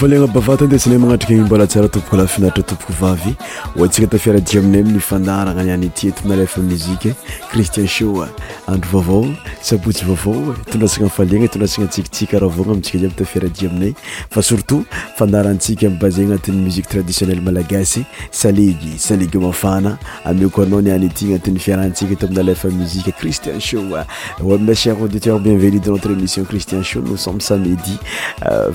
falegna bavatonde si na magnatrika n mbola tsiara tompoka lafiinaritra tompoky vavy hoantsika tafiaradia aminay amin'ny fandaragna niany ity etinalefa muzike cristien show andro vaovao sabotsy vaovao tondrasagna faliagna tondrasagna tsikatsika raha vogna amintsika jiaby tafiaradia aminay fa surtout fandarantsika mibazay agnatin'ny musique traditionnelle malagasy salegy salegy mafana amioko anao niany ity agnatin'ny fiarahantsika eto musique cristien show ouais mes chers auditeurs bienvenue dans notre émission cristien show nous sommes samedi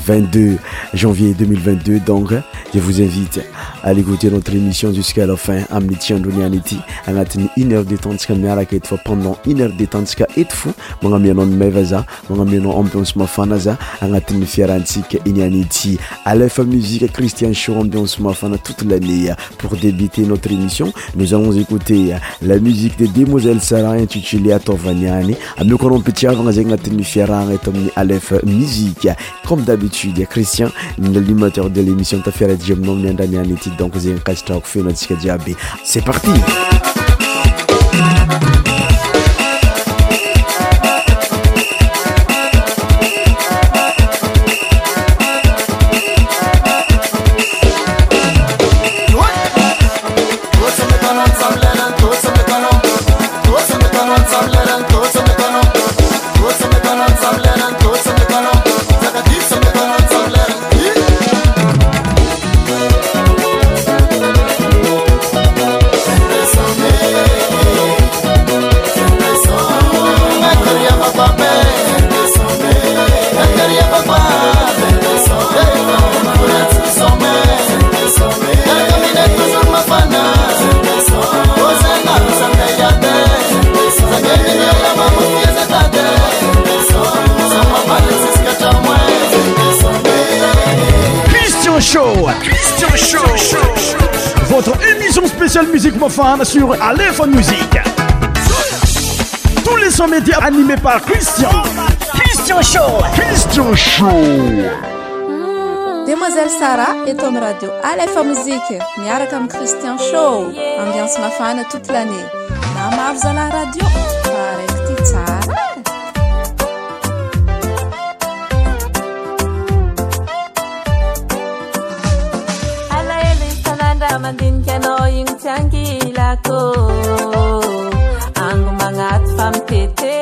22 euh, janvier 2022 donc je vous invite à l'écouter notre émission jusqu'à la fin. Amni Tiandouni Aniti, tenu une heure de temps, mais à la quête pendant une heure de temps, et fou, mon ami non Mevaza, mon ami non Ambiance Mafanaza, Angatini a Inyaniti, Aleph Musique, Christian Show, Ambiance Mafana toute l'année. Pour débuter notre émission, nous allons écouter la musique des demoiselles Sarah intitulée Atovaniani. Amni Korompiti avant Angatini Fiaran et Omni Aleph Musique. Comme d'habitude, Christian, l'animateur de l'émission la Diom, non Nandani Aniti, donc un Kastrok c'est parti! votre émission spéciale musique mafana sur alefa musiq tous les sonmédia animé par christianrisino ristian show demoiselle sara eton radio alefa musike miaraka a christian show andiance mm. mafana toute lanée damavoza la radio araky tytary mandinika anao igny tsy angilako ango magnaty fami tete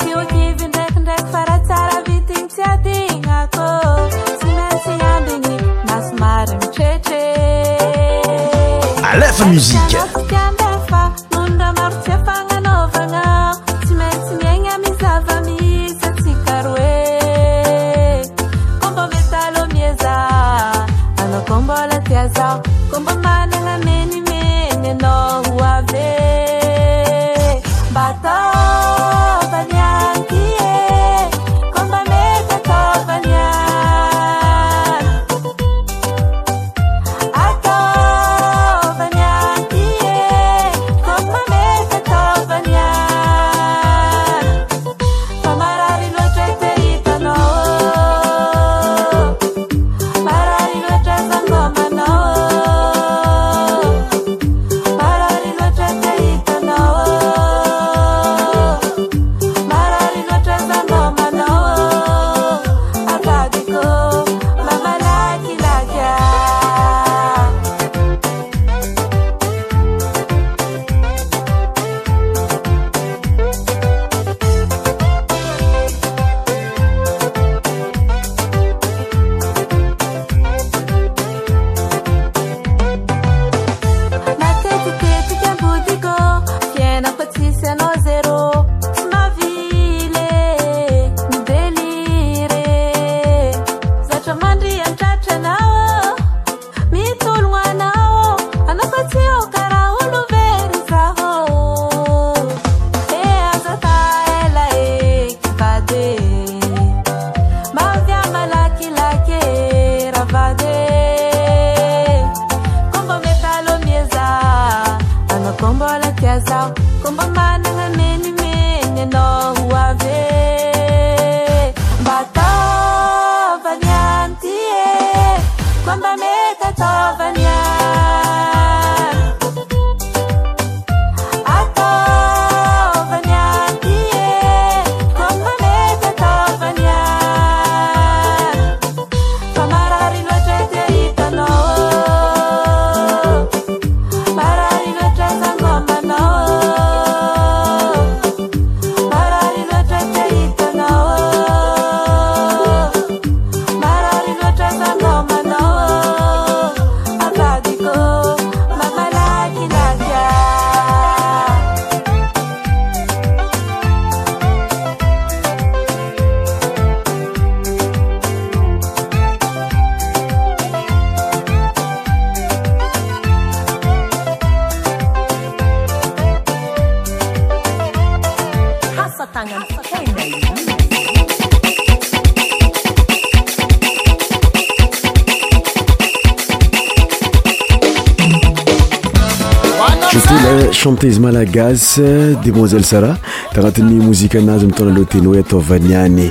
tiohivy ndraikindraiky faratsara vitigny tsy atignako sy masi ambigny masomarigny tretre alefa mizika gaz demoiselle sara tagnatiny mozika anazy mitona lea teny oe ataovaniany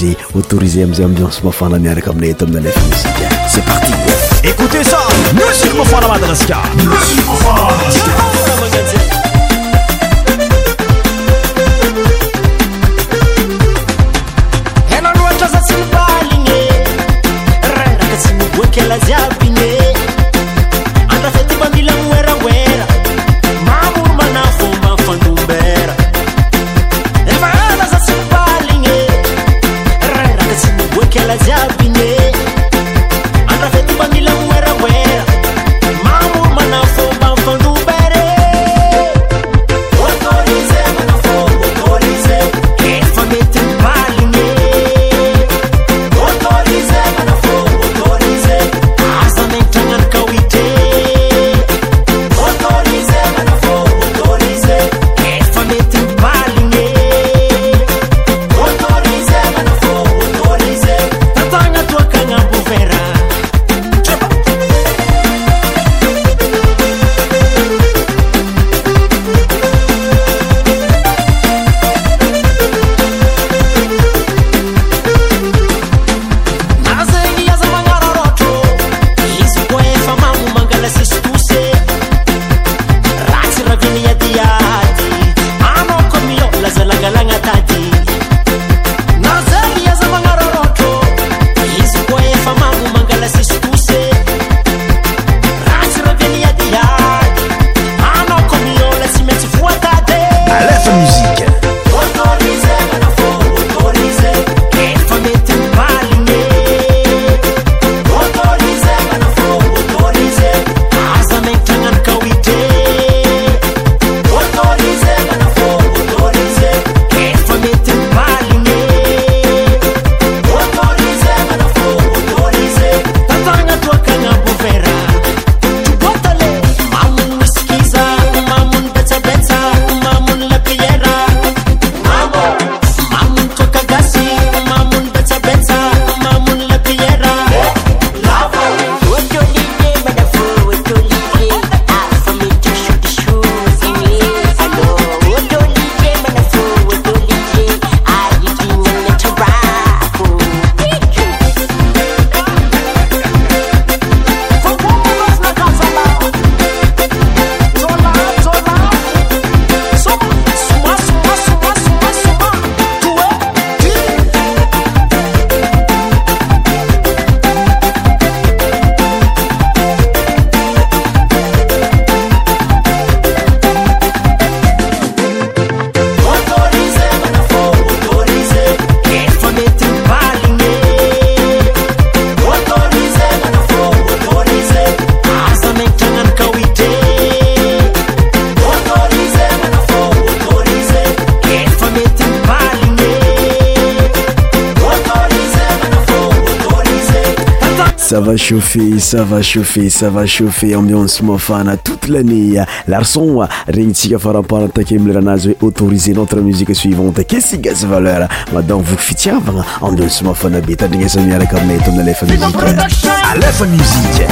autorisé amizay ambiansemafana miaraka amina eto aminy alefa mosike c'et partout éoute a mosi mofana madagasikaraoaatainyaka tsy moea hofe sava chaufe sava chauffe ambino somafana toute l'anné larçon regnitika faraportake mileranazo hoe autoriser notre musique suivante kue si gasa valeur madan voo fitiava ambino smafana betadinasamiarakarna tomina lefa mizikaa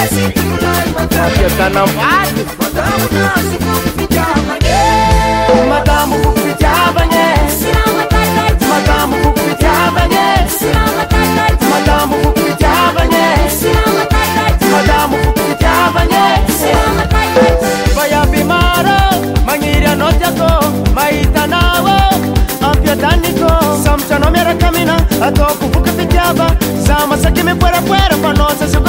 eivepayavimaro mangirianotyako maitanavo ampiotaniko samchanomiarakamina atokuvuka picava zamasakimibuerabuere panosasuko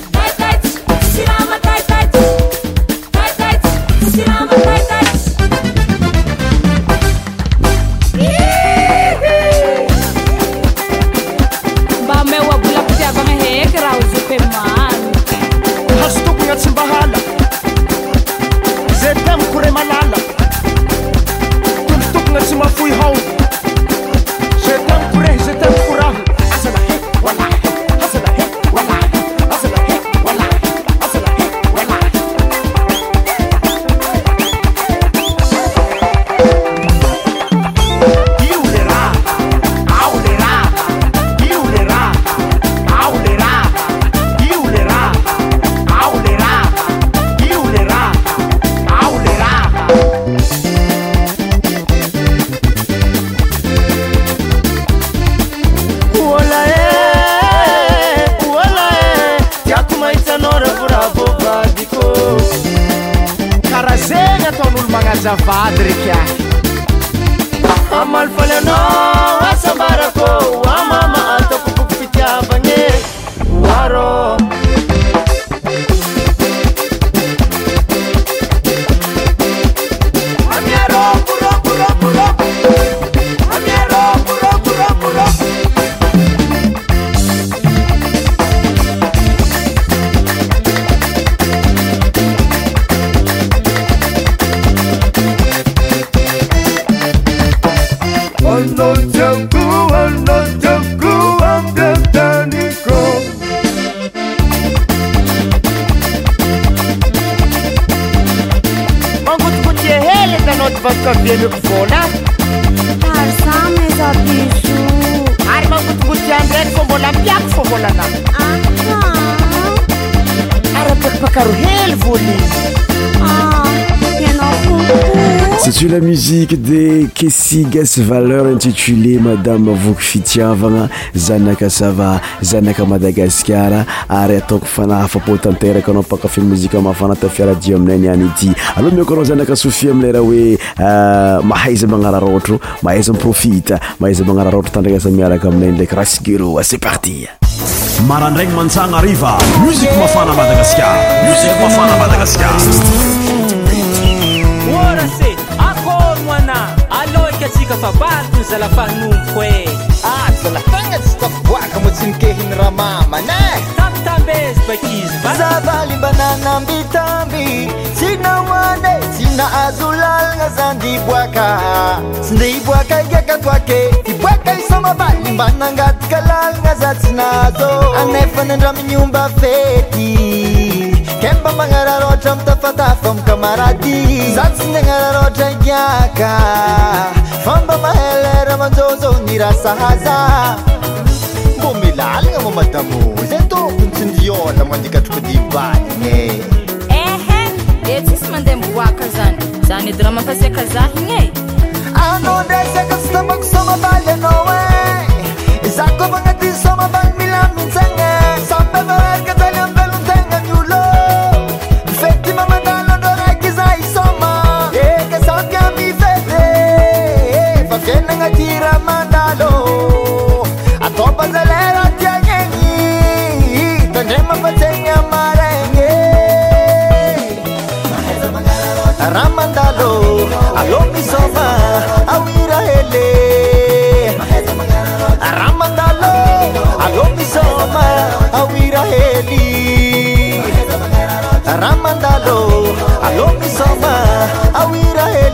بادرك ام الفلن سبرك l musiqe de kesiges valeur intitulé madame vok fitiavana zanaka sava zanaka madagasar ary ataokofanafapotanteraka ana pakafemozik mafana tafiarai aminay niani aloha mikoaa zanaka sofi aminy rah oe euh, mahaiza manararohtro mahaiza mprofit mahaiza manarar ôhtro tandraasamiaraka aminay ndraiky rahasger se partiaradray mantsanafaaaaamaas kafabatnzalafahanooko e azalafagna ah, tsy tako boaka mo tsy nikehiny raha mamane tambitamby ezy bakizyzavaly mba nanambitamby tsy nahoane tsy nahazo lalagna za ndi boaka sy nde hboaka gakatoake diboaka isomavaly mba nangataka lalagna za tsy nahazo anefana ndra miniomba fety magnararôatra amitafatafa m kamaradi za tsy nyanararôtra kiaka famba mahalera manzazao nirasahaza mbô milalagna vô madavoa zey tokony tsy ndiôla mandikatrokodi balignye ehe etssy mandeha miboaka zany zany edy raha mampasiaka zahignye anao ndresaka sy tamako somabaly anao e zakofa agnatiy somabaly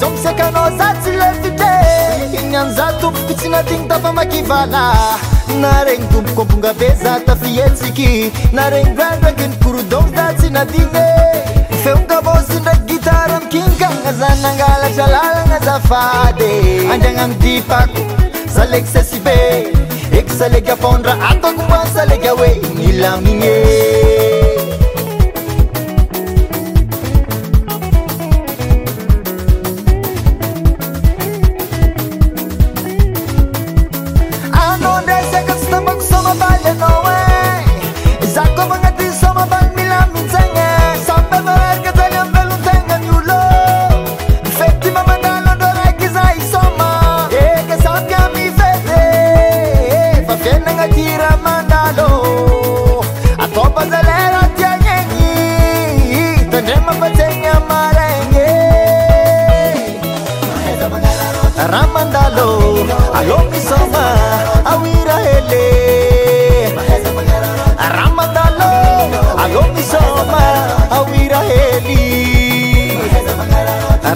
jamisekanao za tsy lefite inyanza tomboko tsy natigny tafamakivala na regny domboko abonga be za tafihetsiky na regni drandrakyny kourdon za tsy natine feongamosy ndraky gitara mikinikanaza nangalatra lalanazafady andriagnano dipako salegy sasy be eky salega apondra atako ma salega hoe gnilamigny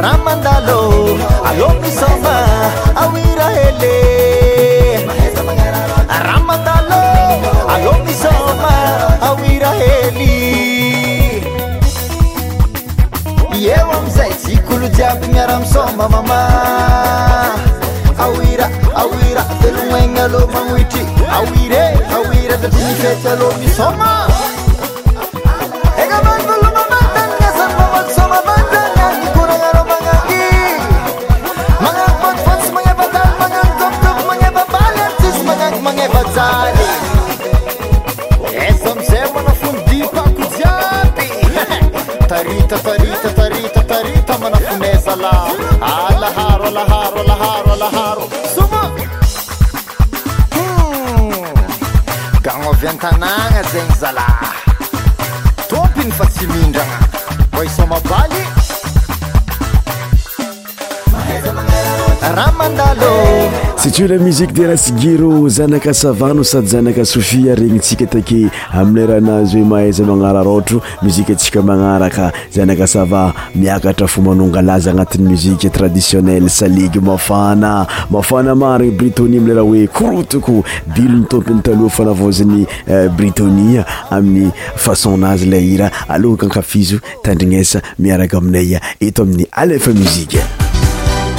rah mandalô alô misôma aoirhely rah mandal alo misôa aoirahely ieo amizay tsykolojiabogny ara-misôma mamà aora aoira teloagny alo manoitry aoire aoira daynifety alo misôma laharo ahar aharo aharo soma hmm. gagnovy antanàgna zegny zalah topiny fa tsy mindrana ma isomabalyhz raha mandalo sitrio lamuzik de rahasy gero zanaka savano sady zanaka sofi regnytsikatkeamierh zy oehazaaaraatsikarkazaasaiakatra fanogalaza anatymuzitradiionelsaegafaafanaaribritiamierah oekrtkilontompnytloafanavznybritiaminyfasonazyeiralakakafizotandrinesamiarakaaminaia eh, eto amin'ny alfa muzik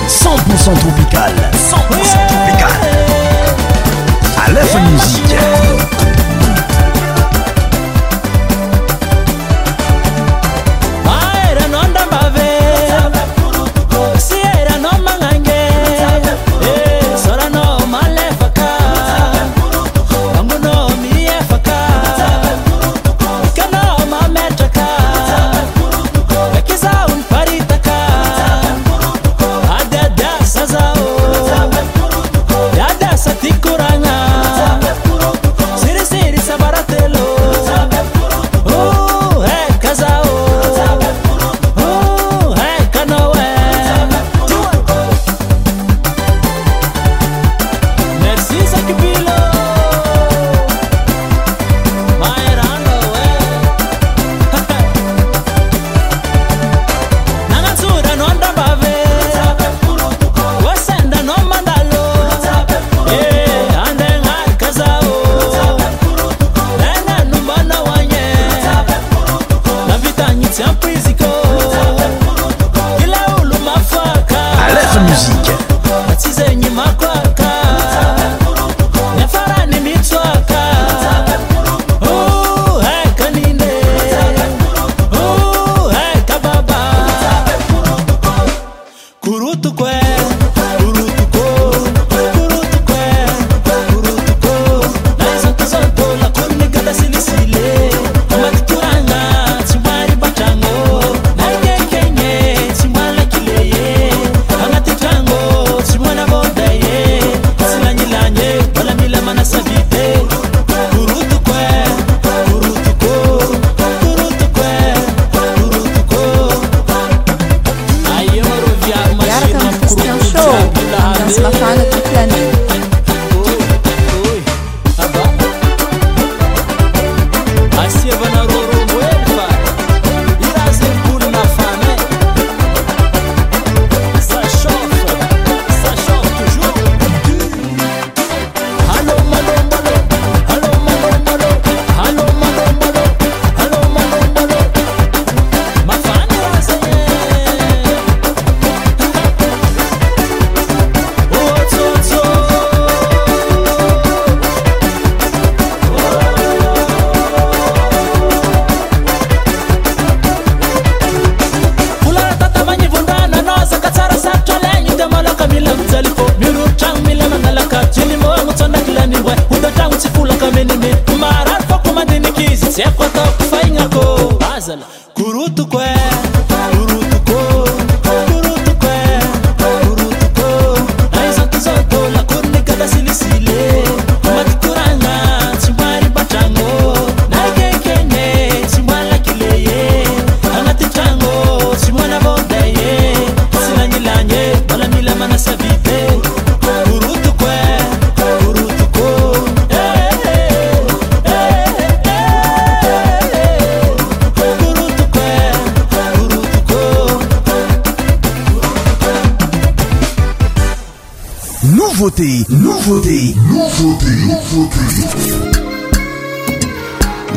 100% tropical. 100% tropical. À l'œuvre Musique.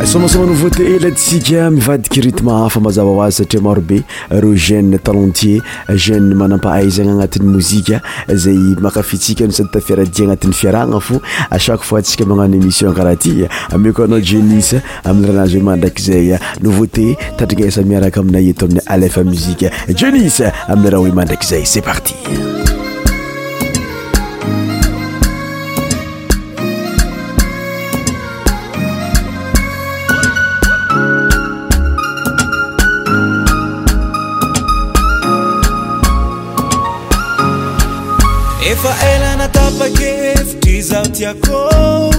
somasoma nouvauté elasika mivadika ritme hafa mazava hoazy satria marobe re jene talentier jene manampahayzgny anatin'ny mozika zay mahakafintsika no sady tafiaradia anatin'ny fiarahna fo acako fois tsika magnano émission karaha ty mi ko anao jeunis aminny raha anazy hoe ma ndraikyzay nouvauté tadrina asa miaraka aminay eto amin'ny alfa muzike jeunis aminny raha oe mandraiky zay cet parti kô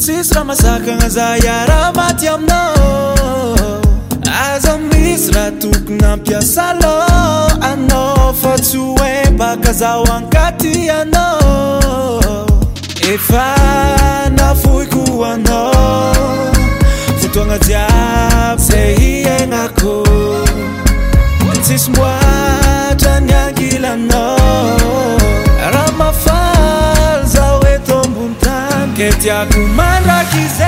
tsisy raha masakana za yara maty amina aza misy raha tokona ampiasalo anao fa tsy oe bakazaho ankatyanao efa nafohyko anao fotoagna jiaby zay iagnakô oantsisy moatra ni angilanao rahaa ktiakumanrakize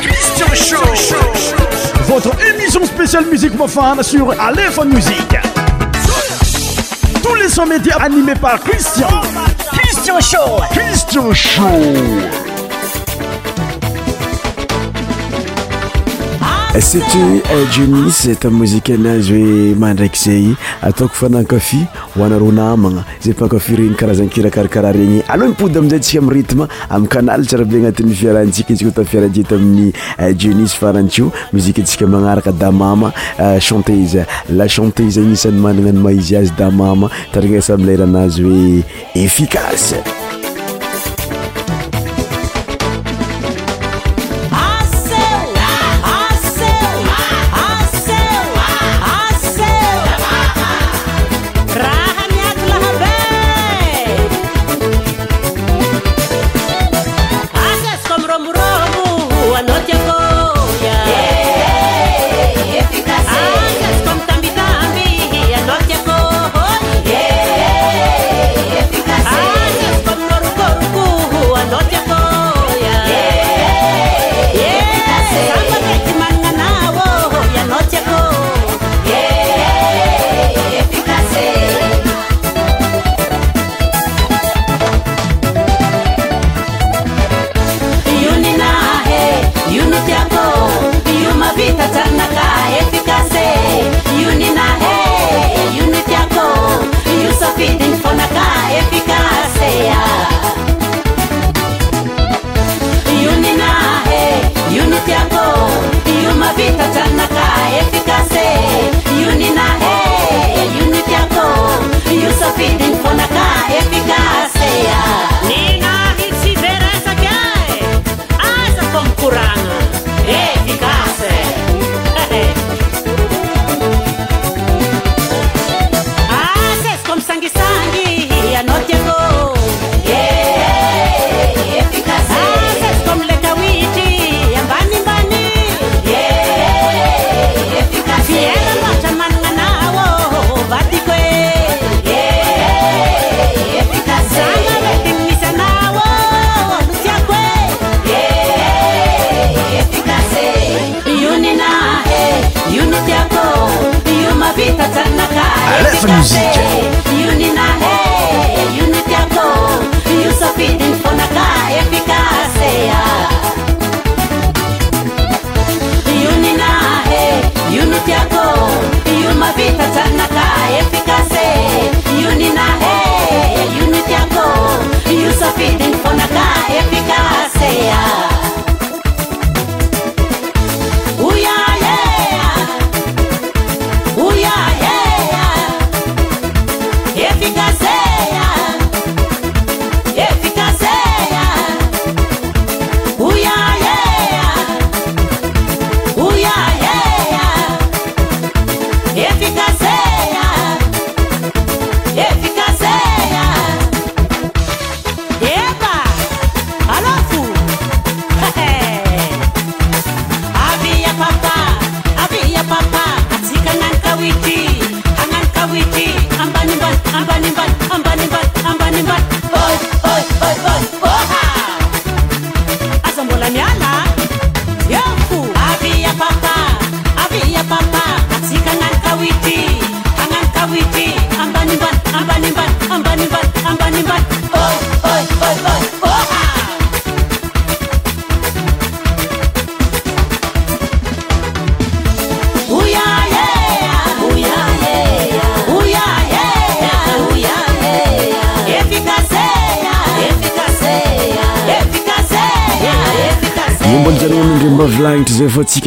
Christian Show. Votre émission spéciale musique profane sur Aléphone Musique. Tous les sons médias animés par Christian. Christian Show. Christian Show. C'est C'est-tu, juni seta mozika anazy à mandrakizay un coffee. hoanaro naamagna zay pankafireny karazany kirakarakaraha regny aloha mipody amizayntsika amiy retme amiy kanaly tsy raha be agnatin'ny fiarahantsika izy ko tam fiarahajiety amin'ny jeunus eh, farantio muzikue atsika magnaraka damama eh, chantese la chantese anisan'ny manana ny maizy azy damama tarena samileranazy hoe efficace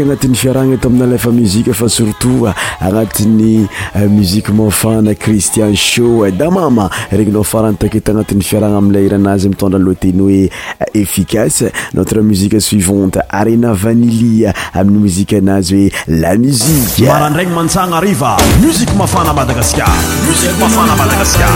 agnatin'ny fiaragna eto amina lefa muzike fa surtout ah, agnatin'ny ah, muzike mafana cristian sho eh, da mama regninao faranytakety agnatin'ny fiaragna amile hiranazy mitondra alohateny hoe ah, efficace notre muzique suivante arena vanili amin'ny muzika anazy hoe la muzike maraindragny mantsagna ariva muzika mafana madagasikar musik mafana madagasikar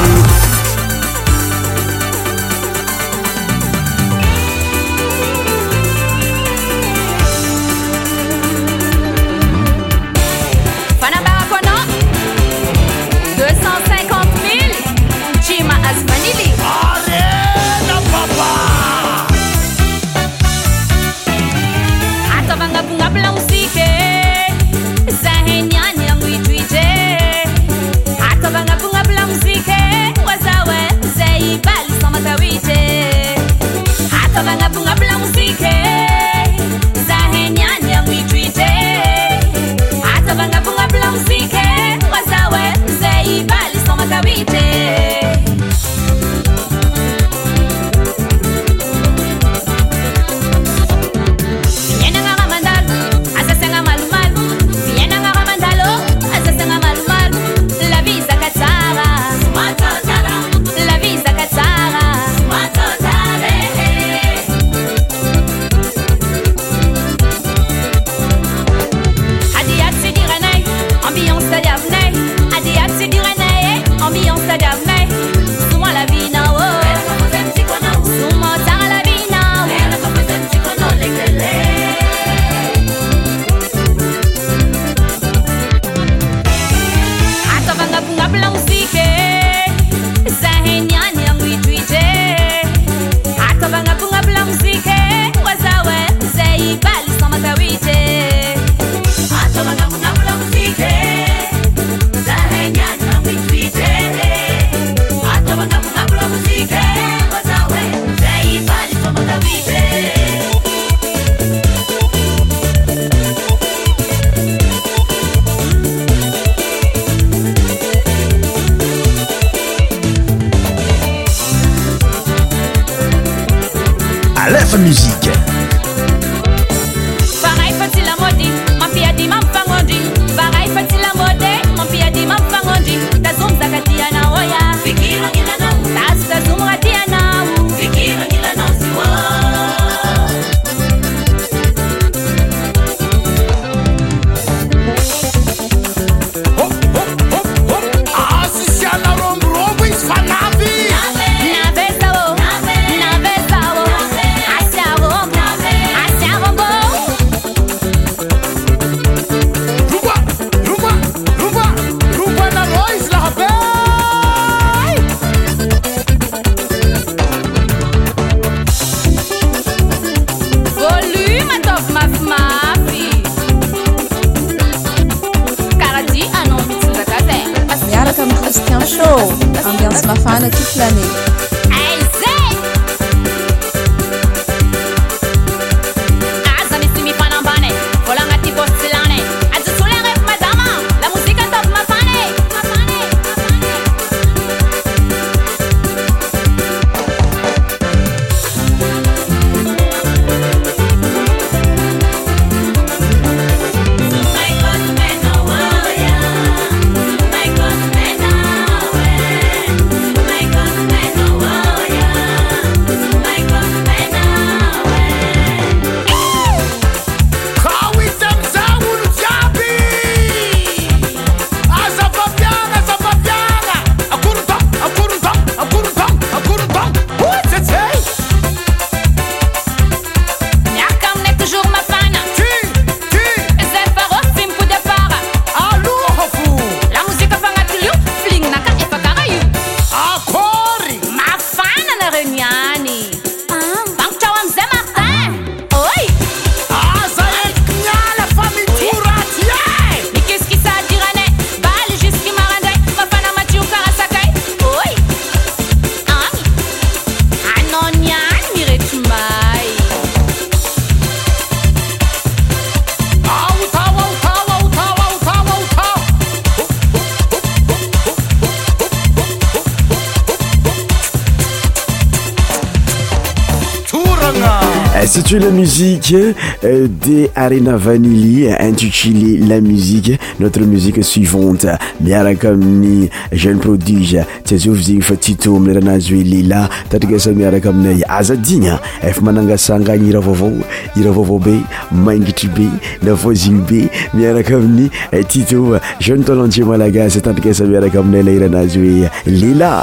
Euh, satsoo la musiqe euh, de arena vanili intucili la musiqe notre musique suivante miaraka amin'ny jeune produise tsy azovy zegny fa tito amiranazy oe lela tadrigasa miaraka aminay azadigna efa manangasangany iravaovao iravaovao be mangitry be nafaziny be miaraka amin'ny euh, tito jeune tolente malagasy tadrigasa miaraka aminay la iranazy oe lela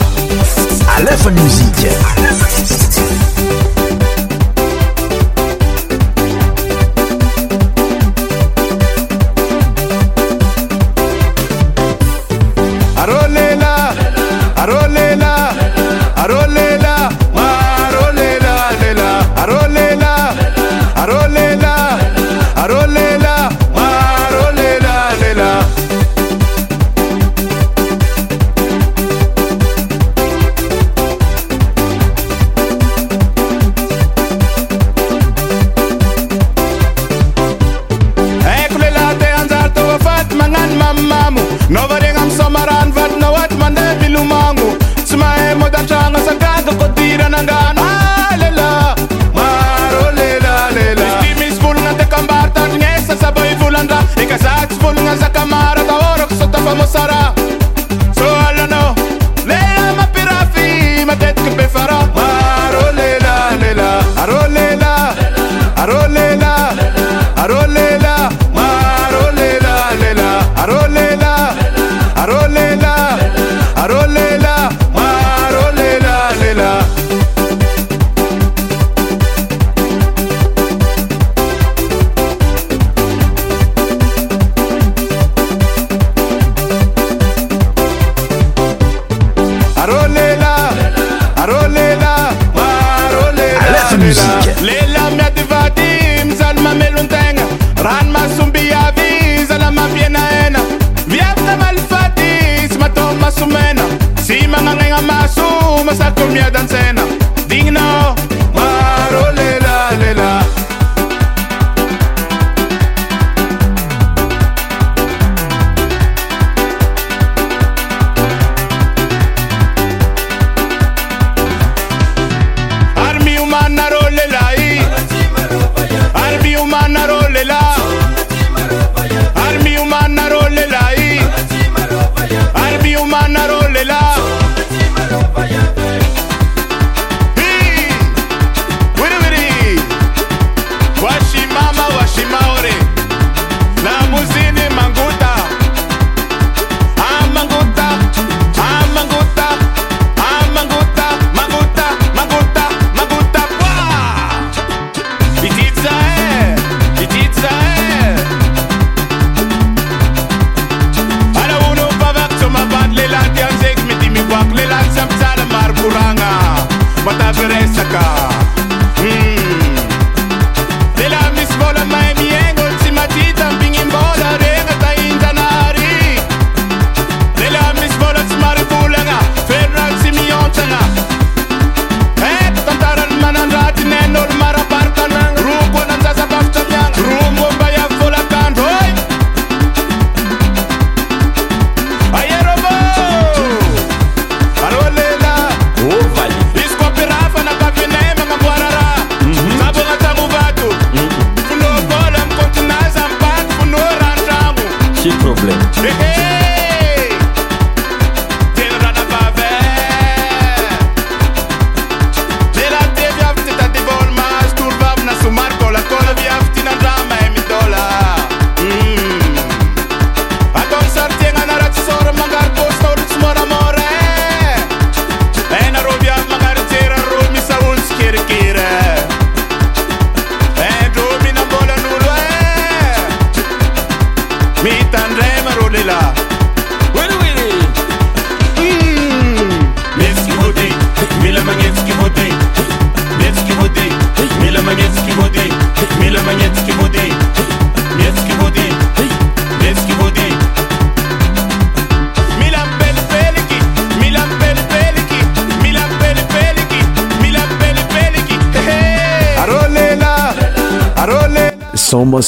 ça coule mieux dans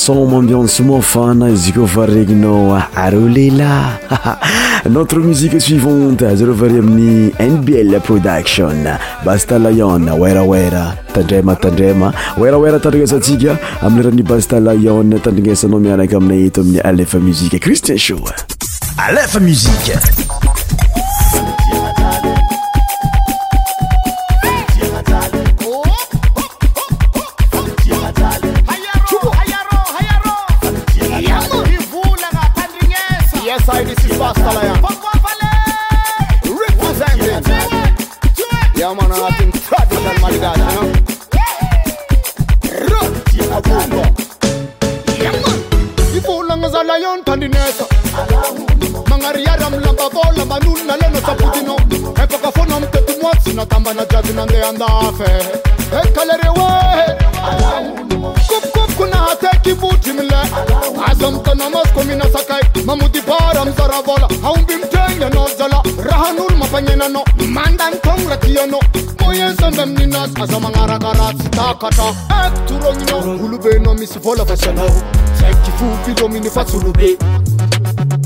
somambianse mafana izy ko faregninao are ah, lelaaha notre musiqe suivante azareovare amin'ny nbl production basta lyon werawera tandrema tandrema werawera tandranasatsika aminaran'ny basta lyone tandranasanao miaraka amina eto amin'ny alef musike christian show alf musie anl e kopkop konahatekibujimle azamtanamaz kominasakay mamodibarmzaravola ambimteyanozala rahanol mafagenano mandantonrakiyano moye sembemninan azamagarakarazy takata ek trogñn lobeno misy vla basna fovilominifal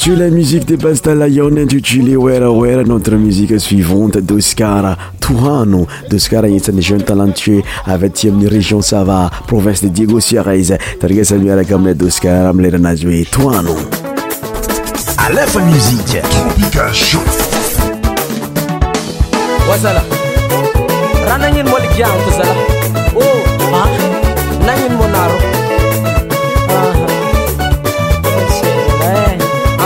C'est la musique de Bastalayon tu Wera Wera, notre musique suivante d'Oscar Tuano. d'Oscar est un jeune talentueux avec une région Sava, province de Diego Sierrez. Targa la la d'Oscar, Amler Nazoué, Tourano. À la fin musique, Tropica Show. Wazala, Ranangin Molikian Kuzala, Oh, Ma, ah. Nangin Monaro.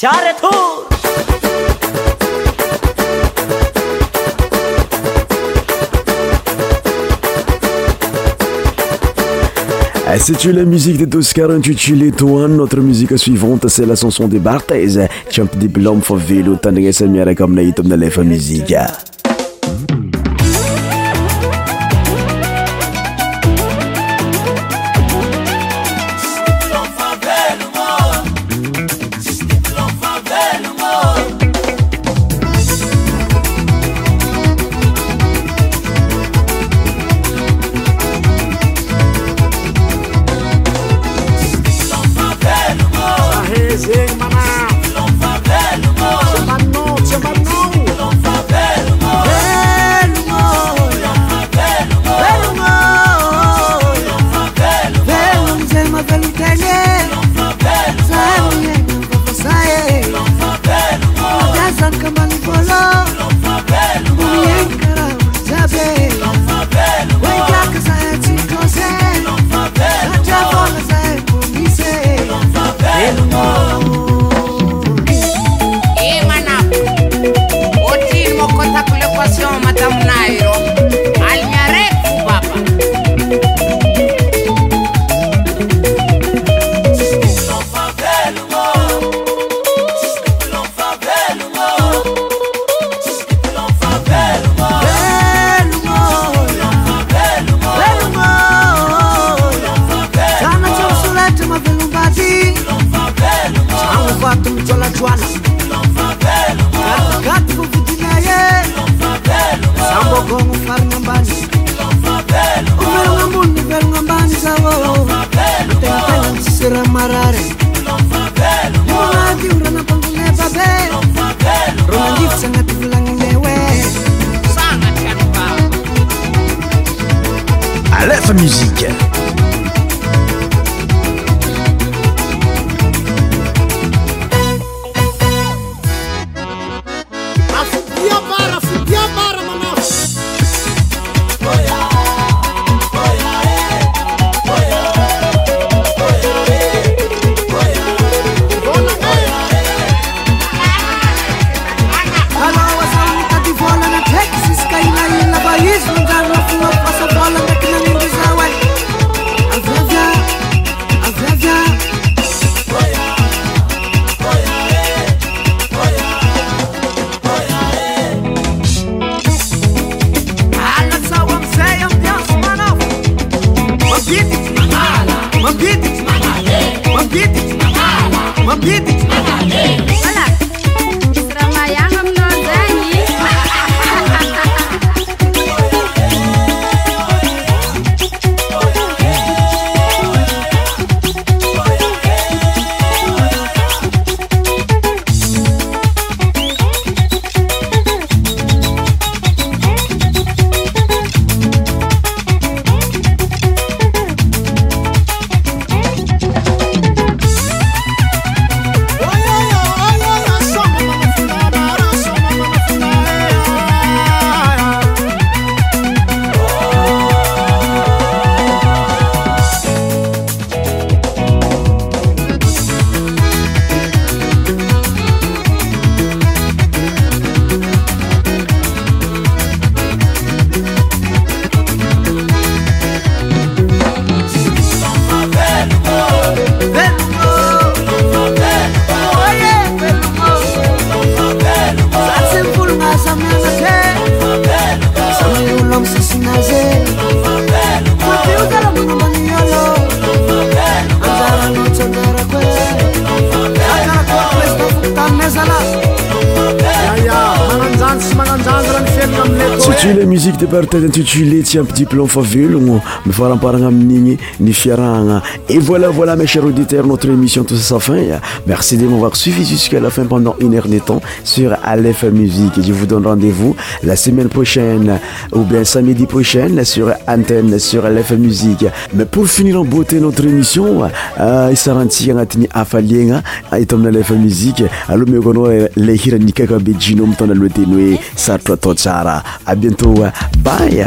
careto eh, se to la muzique de dos qaranttilitoan notre muzike suivante c'est la sanson de bartez tamp diplome fa velo tananesamiarakomminaitomina lefa muzika départmage intitulé Tiens petit plan faville, on me ni ni Et voilà, voilà mes chers auditeurs, notre émission touche sa fin. Merci de m'avoir suivi jusqu'à la fin pendant une heure de temps sur Aleph Musique. Je vous donne rendez-vous la semaine prochaine ou bien samedi prochain sur antenne sur lefa musiqe mais pour finir amboate notre émission isarantsika agnatin'ny afaliagna ito amina lefa muzike aloha mekoanao le hiranikaikobe jinomitaona alohateny hoe sarotro atao tsara a bientôt euh, bay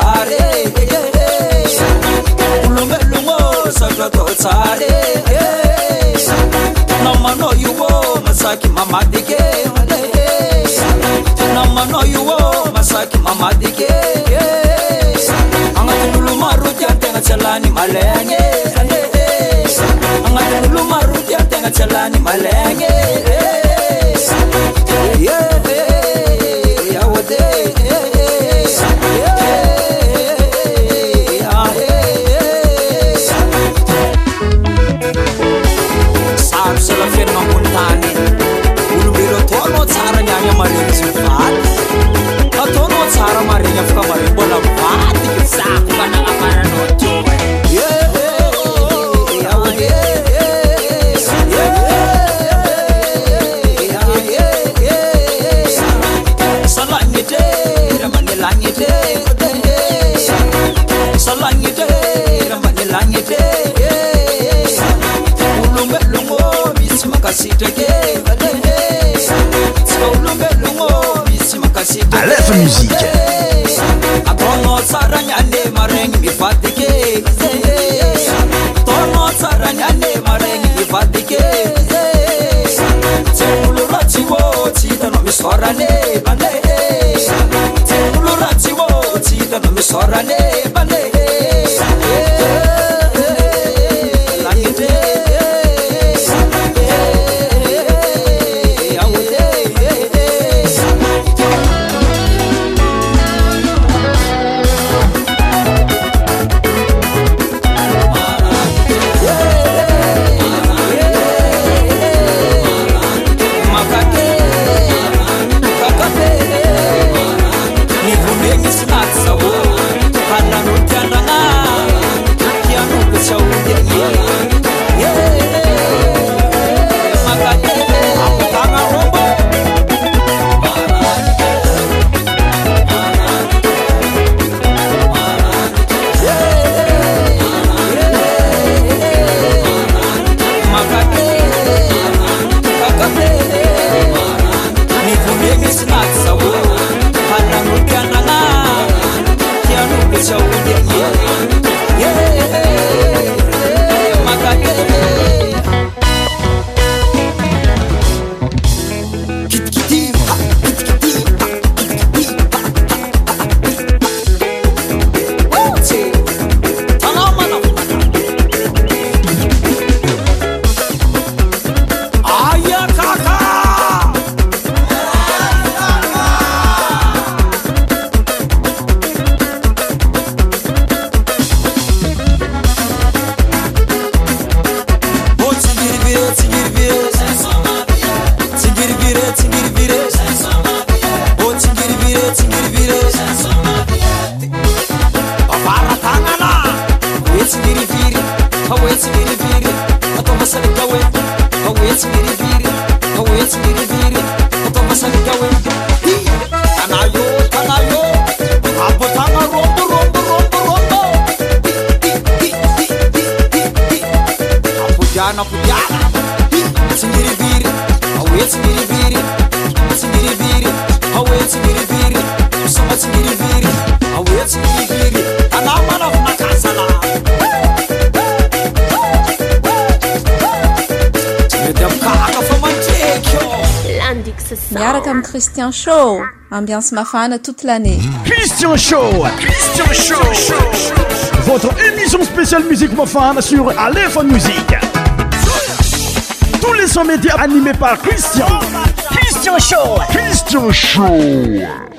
lluutulurnani e Ambiance Mafana toute l'année. Christian Show Christian Show Votre émission spéciale musique Mafana sur Aléphone Musique. Tous les sons médias animés par Christian. Christian Show Christian Show